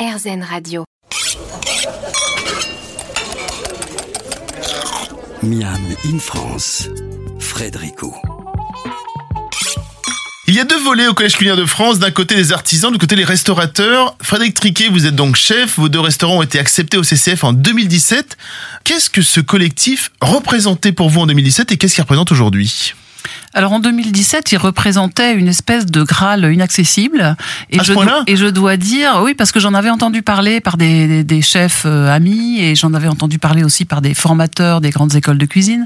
RZN Radio. Miam in France, Frédérico. Il y a deux volets au Collège culinaire de France. D'un côté les artisans, de côté les restaurateurs. Frédéric Triquet, vous êtes donc chef. Vos deux restaurants ont été acceptés au CCF en 2017. Qu'est-ce que ce collectif représentait pour vous en 2017 et qu'est-ce qu'il représente aujourd'hui? Alors en 2017, il représentait une espèce de Graal inaccessible. Et, je, dois, et je dois dire, oui, parce que j'en avais entendu parler par des, des, chefs euh, amis et j'en avais entendu parler aussi par des formateurs des grandes écoles de cuisine.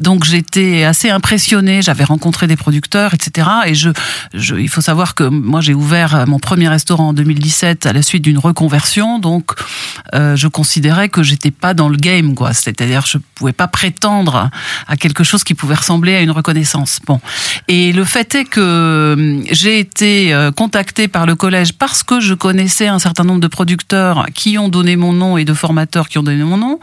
Donc j'étais assez impressionnée, j'avais rencontré des producteurs, etc. Et je, je il faut savoir que moi j'ai ouvert mon premier restaurant en 2017 à la suite d'une reconversion, donc euh, je considérais que j'étais pas dans le game, quoi. C'est-à-dire je pouvais pas prétendre à quelque chose qui pouvait ressembler à une reconnaissance. Bon. Et le fait est que hum, j'ai été euh, contactée par le collège parce que je connaissais un certain nombre de producteurs qui ont donné mon nom et de formateurs qui ont donné mon nom.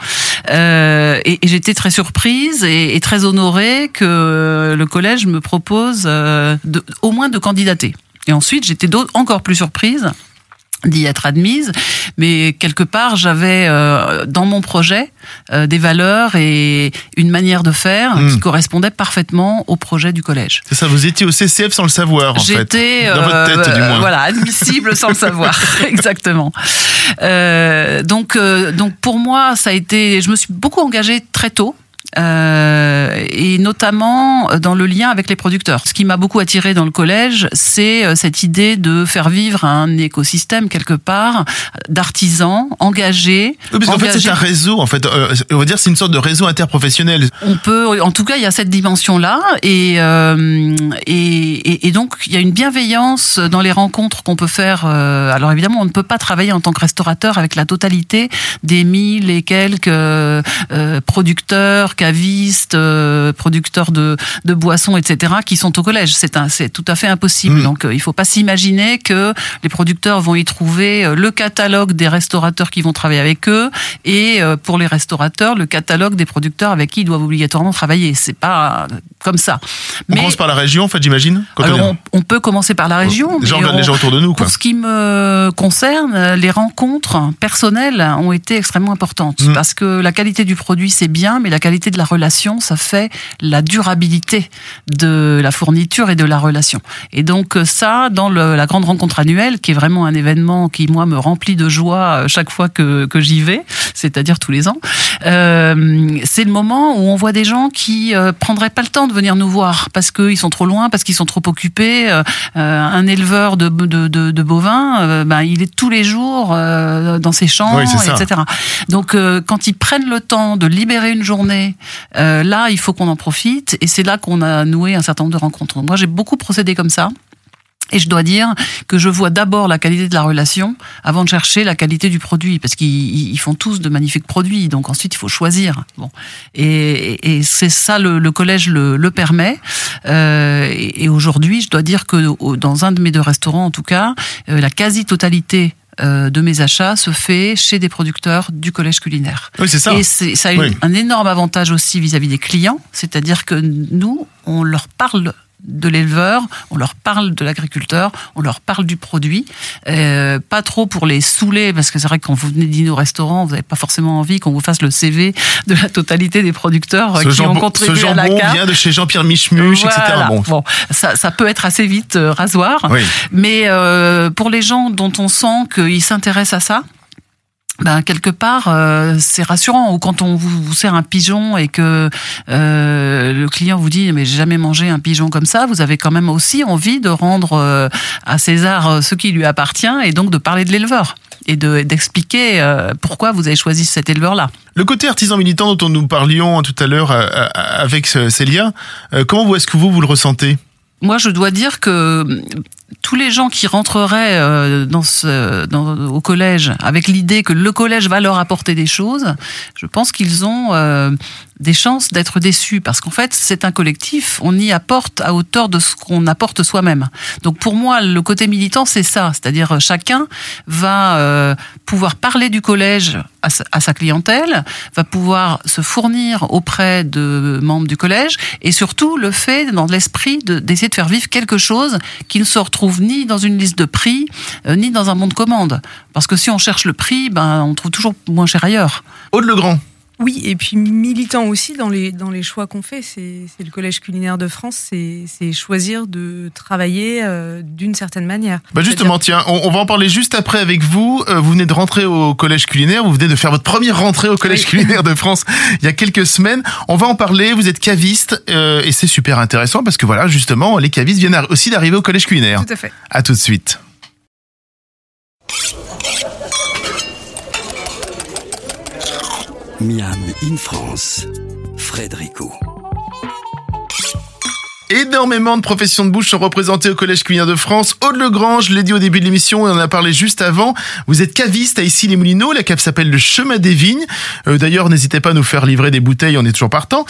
Euh, et, j'étais très surprise et, très honorée que le collège me propose euh, au moins de candidater. Et ensuite, j'étais encore plus surprise d'y être admise, mais quelque part j'avais euh, dans mon projet euh, des valeurs et une manière de faire hmm. qui correspondait parfaitement au projet du collège. C'est ça, vous étiez au CCF sans le savoir en fait. J'étais dans votre tête du euh, moins. Voilà, admissible sans le savoir, exactement. donc donc pour moi ça a été, je me suis beaucoup engagée très tôt euh, et notamment dans le lien avec les producteurs. Ce qui m'a beaucoup attiré dans le collège, c'est euh, cette idée de faire vivre un écosystème quelque part d'artisans engagés. Oui, parce qu'en fait, c'est un réseau. En fait, euh, on va dire, c'est une sorte de réseau interprofessionnel. On peut, en tout cas, il y a cette dimension-là, et, euh, et, et, donc il y a une bienveillance dans les rencontres qu'on peut faire. alors évidemment, on ne peut pas travailler en tant que restaurateur avec la totalité des mille et quelques producteurs cavistes, euh, producteurs de, de boissons, etc., qui sont au collège. C'est tout à fait impossible. Mm. Donc, euh, il faut pas s'imaginer que les producteurs vont y trouver euh, le catalogue des restaurateurs qui vont travailler avec eux et pour les restaurateurs le catalogue des producteurs avec qui ils doivent obligatoirement travailler. C'est pas comme ça. On commence par la région, en fait, j'imagine. On, on, peut commencer par la région. Les gens regardent les gens autour de nous. Quoi. Pour ce qui me concerne, les rencontres personnelles ont été extrêmement importantes mm. parce que la qualité du produit c'est bien, mais la qualité de la relation, ça fait la durabilité de la fourniture et de la relation. Et donc ça, dans la grande rencontre annuelle, qui est vraiment un événement qui moi me remplit de joie euh, chaque fois que, que j'y vais, c'est-à-dire tous les ans, euh, c'est le moment où on voit des gens qui euh, prendraient pas le temps de venir nous voir parce qu'ils sont trop loin, parce qu'ils sont trop occupés. Euh, un éleveur de, de, de, de bovins, ben, il est tous les jours dans ses champs, etc. Donc quand ils prennent le temps de libérer une journée euh, là, il faut qu'on en profite et c'est là qu'on a noué un certain nombre de rencontres. Moi, j'ai beaucoup procédé comme ça. Et je dois dire que je vois d'abord la qualité de la relation avant de chercher la qualité du produit, parce qu'ils font tous de magnifiques produits, donc ensuite il faut choisir. Bon, et, c'est ça le, collège le, le permet. Euh, et, aujourd'hui, je dois dire que dans un de mes deux restaurants, en tout cas, euh, la quasi-totalité euh, de mes achats se fait chez des producteurs du collège culinaire. Oui, c'est ça. Et ça a un énorme avantage aussi vis-à-vis des clients, c'est-à-dire que nous, on leur parle de l'éleveur, on leur parle de l'agriculteur, on leur parle du produit. Euh, pas trop pour les saouler, parce que c'est vrai que quand vous venez dîner au restaurant, vous n'avez pas forcément envie qu'on vous fasse le CV de la totalité des producteurs ce qui ont contribué ce à la carte. vient de chez Jean-Pierre Michmuch, etc. Bon, ça, ça, peut être assez vite euh, rasoir, mais euh, pour les gens dont on sent qu'ils s'intéressent à ça, ben, quelque part, euh, c'est rassurant. Ou quand on vous, sert un pigeon et que euh, le client vous dit mais j'ai jamais mangé un pigeon comme ça, vous avez quand même aussi envie de rendre euh, à César ce qui lui appartient et donc de parler de l'éleveur et d'expliquer pourquoi vous avez choisi cet éleveur-là. Le côté artisan militant dont nous parlions tout à l'heure avec Célia, comment est-ce que vous vous le ressentez? Moi, je dois dire que tous les gens qui rentreraient euh, dans ce, dans, au collège avec l'idée que le collège va leur apporter des choses, je pense qu'ils ont euh, des chances d'être déçus parce qu'en fait, c'est un collectif, on y apporte à hauteur de ce qu'on apporte soi-même. Donc pour moi, le côté militant, c'est ça, c'est-à-dire chacun va euh, pouvoir parler du collège à sa, clientèle, va pouvoir se fournir auprès de membres du collège et surtout le fait dans l'esprit d'essayer de faire vivre quelque chose qui ne se retrouve trouve ni dans une liste de prix, euh, ni dans un bon de commande. Parce que si on cherche le prix, ben, on trouve toujours moins cher ailleurs. Aude Legrand. Oui, et puis militant aussi dans les, dans les choix qu'on fait. C'est le Collège culinaire de France, c'est choisir de travailler euh, d'une certaine manière. Bah justement, tiens, on, va en parler juste après avec vous. Euh, vous venez de rentrer au Collège culinaire, vous venez de faire votre première rentrée au Collège culinaire de France il y a quelques semaines. On va en parler, vous êtes caviste euh, et c'est super intéressant parce que voilà, justement, les cavistes viennent aussi d'arriver au Collège culinaire. Tout à fait. À tout de suite. Miam in France, Frédérico. Énormément de professions de bouche sont représentées au Collège culinaire de France. Aude Legrange, je l'ai dit au début de l'émission, on en a parlé juste avant. Vous êtes caviste à Issy-les-Moulineaux. La cave s'appelle le Chemin des Vignes. Euh, d'ailleurs, n'hésitez pas à nous faire livrer des bouteilles, on est toujours partant.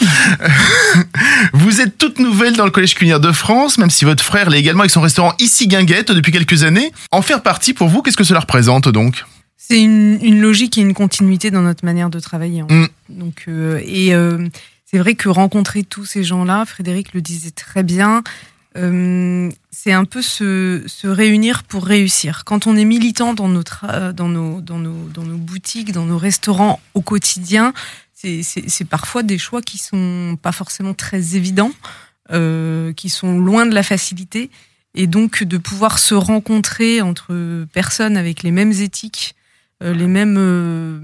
vous êtes toute nouvelle dans le Collège culinaire de France, même si votre frère l'est également avec son restaurant Ici Guinguette depuis quelques années. En faire partie, pour vous, qu'est-ce que cela représente donc? C'est une, logique et une continuité dans notre manière de travailler. Mm. Donc, euh, et euh, c'est vrai que rencontrer tous ces gens-là, Frédéric le disait très bien, euh, c'est un peu se, réunir pour réussir. Quand on est militant dans, notre, dans, nos, dans, nos, dans nos boutiques, dans nos restaurants au quotidien, c'est parfois des choix qui sont pas forcément très évidents, qui sont loin de la facilité. Et donc de pouvoir se rencontrer entre personnes avec les mêmes éthiques, euh, les mêmes euh,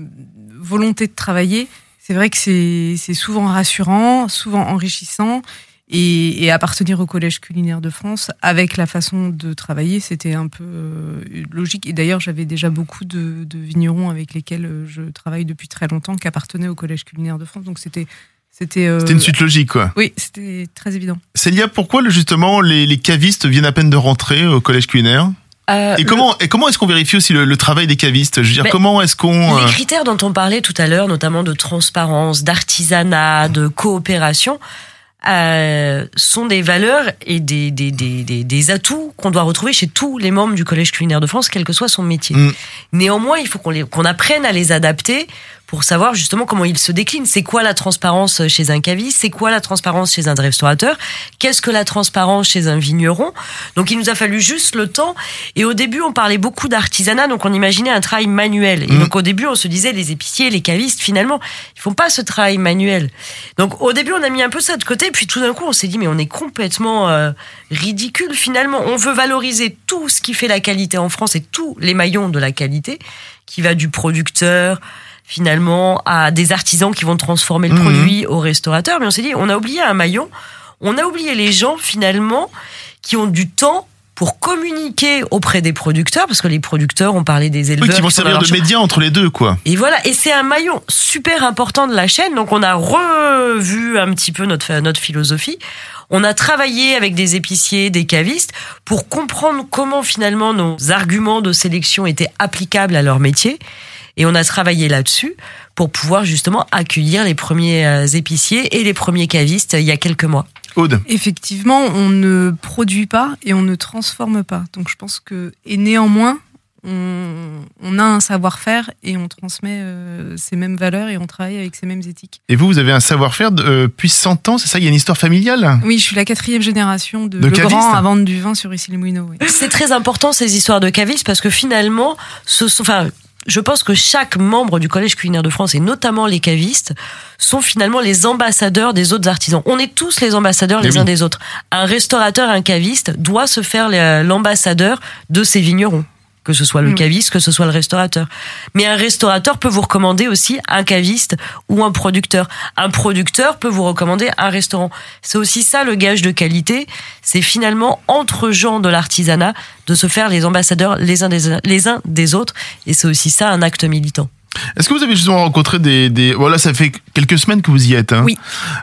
volontés de travailler, c'est vrai que c'est souvent rassurant, souvent enrichissant. Et, appartenir au Collège culinaire de France, avec la façon de travailler, c'était un peu euh, logique. Et d'ailleurs, j'avais déjà beaucoup de, vignerons avec lesquels je travaille depuis très longtemps qui appartenaient au Collège culinaire de France. Donc c'était c'était une suite logique, quoi. Oui, c'était très évident. Célia, pourquoi justement les, les, cavistes viennent à peine de rentrer au collège culinaire? Euh, et, comment, et comment est-ce qu'on vérifie aussi le, travail des cavistes? Je veux dire, comment est-ce qu'on... Les euh, critères dont on parlait tout à l'heure, notamment de transparence, d'artisanat, de coopération, euh, sont des valeurs et des, des, des, des, atouts qu'on doit retrouver chez tous les membres du Collège culinaire de France, quel que soit son métier. Mm. Néanmoins, il faut qu'on qu'on apprenne à les adapter pour savoir justement comment il se décline. C'est quoi la transparence chez un caviste? C'est quoi la transparence chez un restaurateur? Qu'est-ce que la transparence chez un vigneron? Donc il nous a fallu juste le temps. Et au début, on parlait beaucoup d'artisanat, donc on imaginait un travail manuel. Et mmh. donc au début, on se disait les épiciers, les cavistes, finalement, ils font pas ce travail manuel. Donc au début, on a mis un peu ça de côté, puis tout d'un coup, on s'est dit mais on est complètement euh, ridicule finalement. On veut valoriser tout ce qui fait la qualité en France et tous les maillons de la qualité, qui va du producteur finalement à des artisans qui vont transformer le mhm. produit au restaurateur. Mais on s'est dit, on a oublié un maillon, on a oublié les gens finalement qui ont du temps pour communiquer auprès des producteurs, parce que les producteurs, ont parlé des éleveurs. Oui, qui vont servir de médias entre les deux, quoi. Et voilà, et c'est un maillon super important de la chaîne. Donc on a revu un petit peu notre notre philosophie. On a travaillé avec des épiciers, des cavistes, pour comprendre comment finalement nos arguments de sélection étaient applicables à leur métier. Et on a travaillé là-dessus pour pouvoir justement accueillir les premiers euh, épiciers et les premiers cavistes il y a quelques mois. Aude. Effectivement, on ne produit pas et on ne transforme pas. Donc je pense que, et néanmoins, on, a un savoir-faire et on transmet euh, ces mêmes valeurs et on travaille avec ces mêmes éthiques. Et vous, vous avez un savoir-faire depuis 100 ans, c'est ça? Il y a une histoire familiale? Oui, je suis la quatrième génération de, de à vendre du vin sur Issy-les-Moulineaux. C'est très important ces histoires de cavistes parce que finalement, ce sont, enfin, je pense que chaque membre du Collège culinaire de France, et notamment les cavistes, sont finalement les ambassadeurs des autres artisans. On est tous les ambassadeurs les uns des autres. Un restaurateur, un caviste doit se faire l'ambassadeur de ses vignerons que ce soit le caviste, que ce soit le restaurateur. Mais un restaurateur peut vous recommander aussi un caviste ou un producteur. Un producteur peut vous recommander un restaurant. C'est aussi ça le gage de qualité. C'est finalement entre gens de l'artisanat de se faire les ambassadeurs les uns des, les uns des autres. Et c'est aussi ça un acte militant. Est-ce que vous avez justement rencontré des, des... Voilà, ça fait quelques semaines que vous y êtes. Hein. Oui.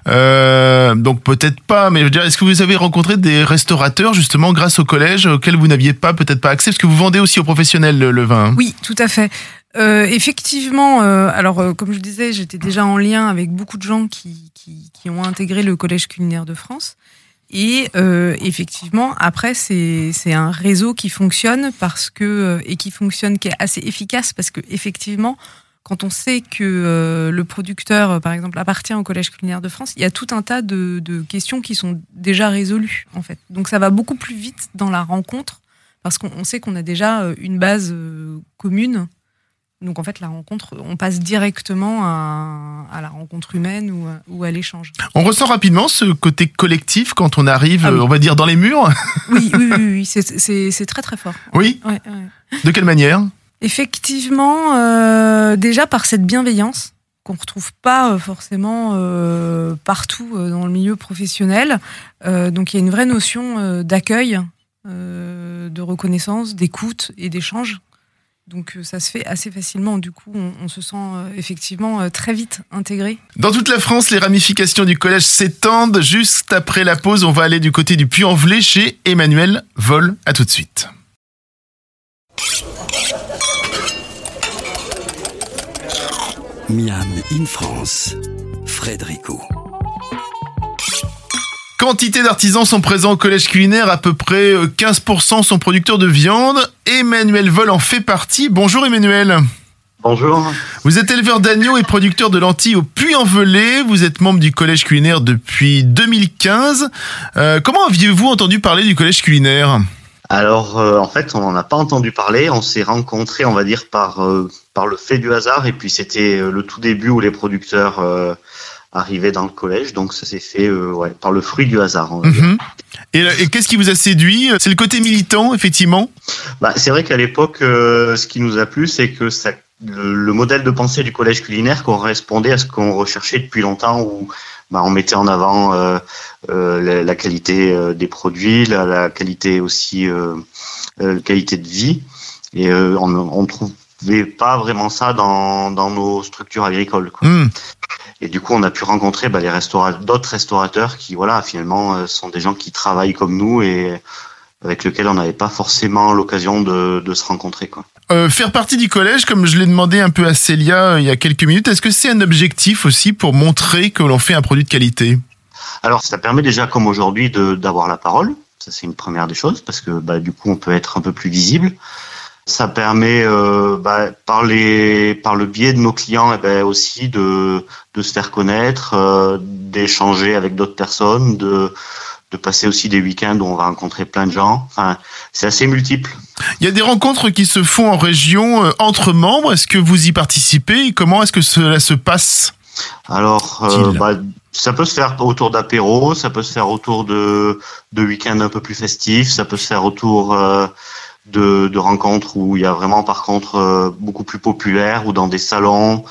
Euh, donc peut-être pas, mais je veux dire, est-ce que vous avez rencontré des restaurateurs justement grâce au collège auxquels vous n'aviez pas peut-être pas accès, parce que vous vendez aussi aux professionnels le, vin. Hein oui, tout à fait. Euh, effectivement, euh, alors euh, comme je disais, j'étais déjà en lien avec beaucoup de gens qui, qui, qui ont intégré le Collège culinaire de France. Et euh, effectivement, après, c'est un réseau qui fonctionne parce que euh, et qui fonctionne, qui est assez efficace parce que effectivement, quand on sait que euh, le producteur, par exemple, appartient au Collège culinaire de France, il y a tout un tas de, de, questions qui sont déjà résolues en fait. Donc ça va beaucoup plus vite dans la rencontre parce qu'on sait qu'on a déjà une base commune donc en fait, la rencontre, on passe directement à, la rencontre humaine ou, à l'échange. On ressent rapidement ce côté collectif quand on arrive, ah on va dire, dans les murs? Oui, oui, oui, c'est très très fort. Oui? De quelle manière? Effectivement, euh, déjà par cette bienveillance qu'on ne retrouve pas euh, forcément euh, partout dans le milieu professionnel. donc il y a une vraie notion d'accueil, de reconnaissance, d'écoute et d'échange donc ça se fait assez facilement. Du coup, on, se sent effectivement très vite intégré. Dans toute la France, les ramifications du collège s'étendent. Juste après la pause, on va aller du côté du Puy-en-Velay chez Emmanuel Vol. À tout de suite. Miam in France, Frédérico. Quantité d'artisans sont présents au collège culinaire, à peu près 15% euh, sont producteurs de viande. Emmanuel Vol en fait partie. Bonjour Emmanuel. Bonjour. Vous êtes éleveur d'agneaux et producteur de lentilles au Puy-en-Velay. Vous êtes membre du collège culinaire depuis 2015. Euh, comment aviez-vous entendu parler du collège culinaire? Alors, euh, en fait, on n'en a pas entendu parler. On s'est rencontrés, on va dire, par, par le fait du hasard. Et puis, c'était le tout début où les producteurs arrivé dans le collège. Donc ça s'est fait euh, ouais, par le fruit du hasard. Mhm. Et, qu'est-ce qui vous a séduit? C'est le côté militant, effectivement? Bah, C'est vrai qu'à l'époque, euh, ce qui nous a plu, c'est que ça, le, modèle de pensée du collège culinaire correspondait à ce qu'on recherchait depuis longtemps, où bah, on mettait en avant euh, la, la, qualité des produits, la, la qualité aussi, la qualité de vie. Et on, on trouvait pas vraiment ça dans, dans nos structures agricoles. Quoi. Hmm. Et du coup, on a pu rencontrer bah, les restaurateurs, d'autres restaurateurs qui, voilà, finalement, euh, sont des gens qui travaillent comme nous et avec lesquels on n'avait pas forcément l'occasion de, de, se rencontrer. Quoi. Euh, faire partie du collège, comme je l'ai demandé un peu à Célia euh, il y a quelques minutes, est-ce que c'est un objectif aussi pour montrer que l'on fait un produit de qualité? Alors, ça permet déjà, comme aujourd'hui, d'avoir la parole. Ça, c'est une première des choses, parce que bah, du coup, on peut être un peu plus visible. Ça permet, euh, bah, par, les, par le biais de nos clients, eh ben, aussi de, de se faire connaître, euh, d'échanger avec d'autres personnes, de, de passer aussi des week-ends où on va rencontrer plein de gens. Enfin, c'est assez multiple. Il y a des rencontres qui se font en région euh, entre membres. Est-ce que vous y participez? Comment est-ce que cela se passe? Alors, euh, bah, ça peut se faire autour d'apéros, ça peut se faire autour de, de week-ends un peu plus festifs, ça peut se faire autour euh, de, de, rencontres où il y a vraiment par contre euh, beaucoup plus populaire ou dans des salons.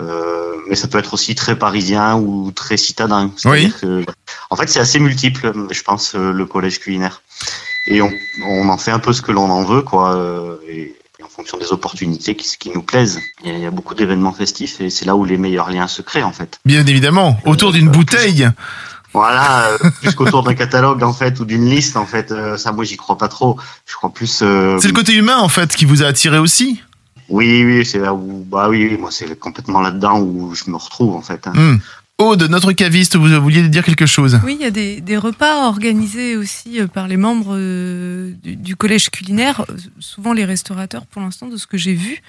Euh, mais ça peut être aussi très parisien ou très citadin. Oui. Que, en fait, c'est assez multiple, je pense, euh, le collège culinaire. Et on, on en fait un peu ce que l'on en veut, quoi. Et, fonction des opportunités qui, qui nous plaisent. Il y a, beaucoup d'événements festifs et c'est là où les meilleurs liens se créent, en fait. Bien évidemment, autour d'une bouteille. Voilà, euh, plus qu'autour d'un catalogue en fait ou d'une liste en fait. Euh, ça, moi, j'y crois pas trop. Je crois plus. Euh, c'est le côté humain en fait qui vous a attiré aussi. Oui, oui, c'est là où, bah oui, moi, c'est complètement là-dedans où je me retrouve en fait. Hein. Hmm. Aude, notre caviste, vous vouliez dire quelque chose? Oui, il y a des, des, repas organisés aussi par les membres du, du, collège culinaire. Souvent, les restaurateurs, pour l'instant, de ce que j'ai vu,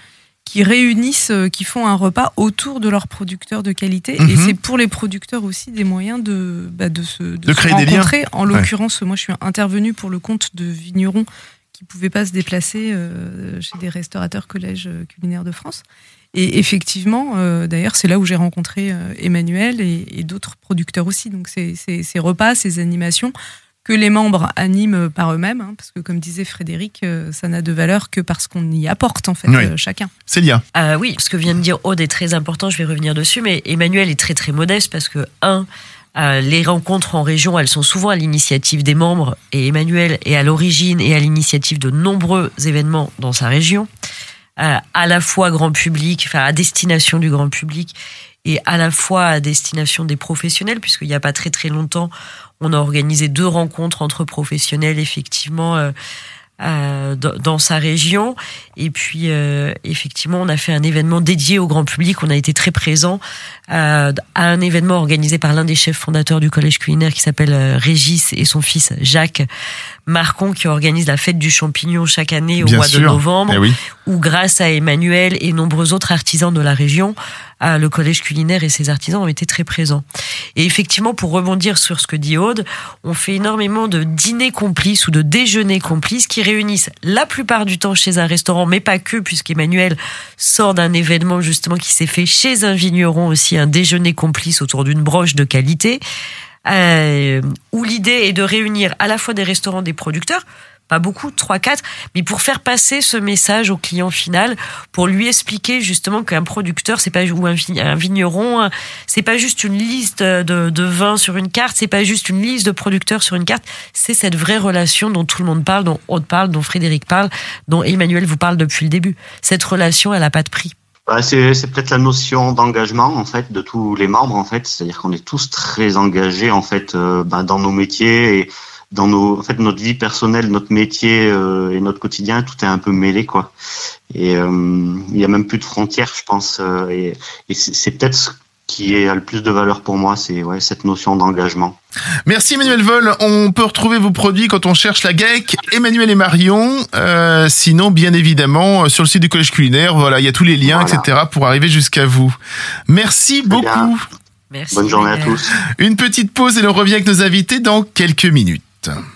qui réunissent, euh, qui font un repas autour de leurs producteurs de qualité. Et mhm. c'est pour les producteurs aussi des moyens de, bah, de se, de, créer rencontrer. Des liens. En l'occurrence, moi, je suis intervenue pour le compte de vignerons qui ne pouvaient pas se déplacer euh, chez des restaurateurs collèges euh, culinaires de France. Et effectivement, d'ailleurs, c'est là où j'ai rencontré Emmanuel et, et d'autres producteurs aussi. Donc, ces repas, ces animations que les membres animent par eux-mêmes, hein, parce que comme disait Frédéric, euh, ça n'a de valeur que parce qu'on y apporte en fait euh, chacun. Célia. Euh, oui, ce que vient de dire Aude est très important, je vais revenir dessus, mais Emmanuel est très très modeste parce que, un, euh, les rencontres en région, elles sont souvent à l'initiative des membres, et Emmanuel est à l'origine et à l'initiative de nombreux événements dans sa région, à la fois grand public, enfin à destination du grand public, et à la fois à destination des professionnels, puisqu'il n'y a pas très très longtemps, on a organisé deux rencontres entre professionnels, effectivement, euh, euh, dans sa région. Et puis, euh, effectivement, on a fait un événement dédié au grand public. On a été très présent à un événement organisé par l'un des chefs fondateurs du collège culinaire qui s'appelle Régis et son fils Jacques Marcon, qui organise la fête du champignon chaque année au mois de novembre, eh où grâce à Emmanuel et nombreux autres artisans de la région, le collège culinaire et ses artisans ont été très présents. Et effectivement, pour rebondir sur ce que dit Aude, on fait énormément de dîners complices ou de déjeuners complices qui réunissent la plupart du temps chez un restaurant, mais pas que, puisqu'Emmanuel sort d'un événement justement qui s'est fait chez un vigneron aussi, un déjeuner complice autour d'une broche de qualité, euh, où l'idée est de réunir à la fois des restaurants, des producteurs, pas beaucoup, 3 4 mais pour faire passer ce message au client final, pour lui expliquer justement qu'un producteur, c'est pas ou un, vigneron, c'est pas juste une liste de, de vins sur une carte, c'est pas juste une liste de producteurs sur une carte, c'est cette vraie relation dont tout le monde parle, dont Aude parle, dont Frédéric parle, dont Emmanuel vous parle depuis le début. Cette relation, elle a pas de prix. Bah, c'est peut-être la notion d'engagement en fait de tous les membres en fait, c'est-à-dire qu'on est tous très engagés en fait euh, bah, dans nos métiers dans nos, en fait, notre vie personnelle, notre métier euh, et notre quotidien, tout est un peu mêlé, quoi. Et euh, il y a même plus de frontières, je pense. Euh, et, et c'est peut-être ce qui est le plus de valeur pour moi, c'est ouais, cette notion d'engagement. Merci Emmanuel Vol. On peut retrouver vos produits quand on cherche la GEC, Emmanuel et Marion. Euh, sinon, bien évidemment, sur le site du Collège Culinaire, voilà, il y a tous les liens, etc. pour arriver jusqu'à vous. Merci beaucoup. Merci. Bonne journée à tous. Une petite pause et l'on revient avec nos invités dans quelques minutes. Charakter.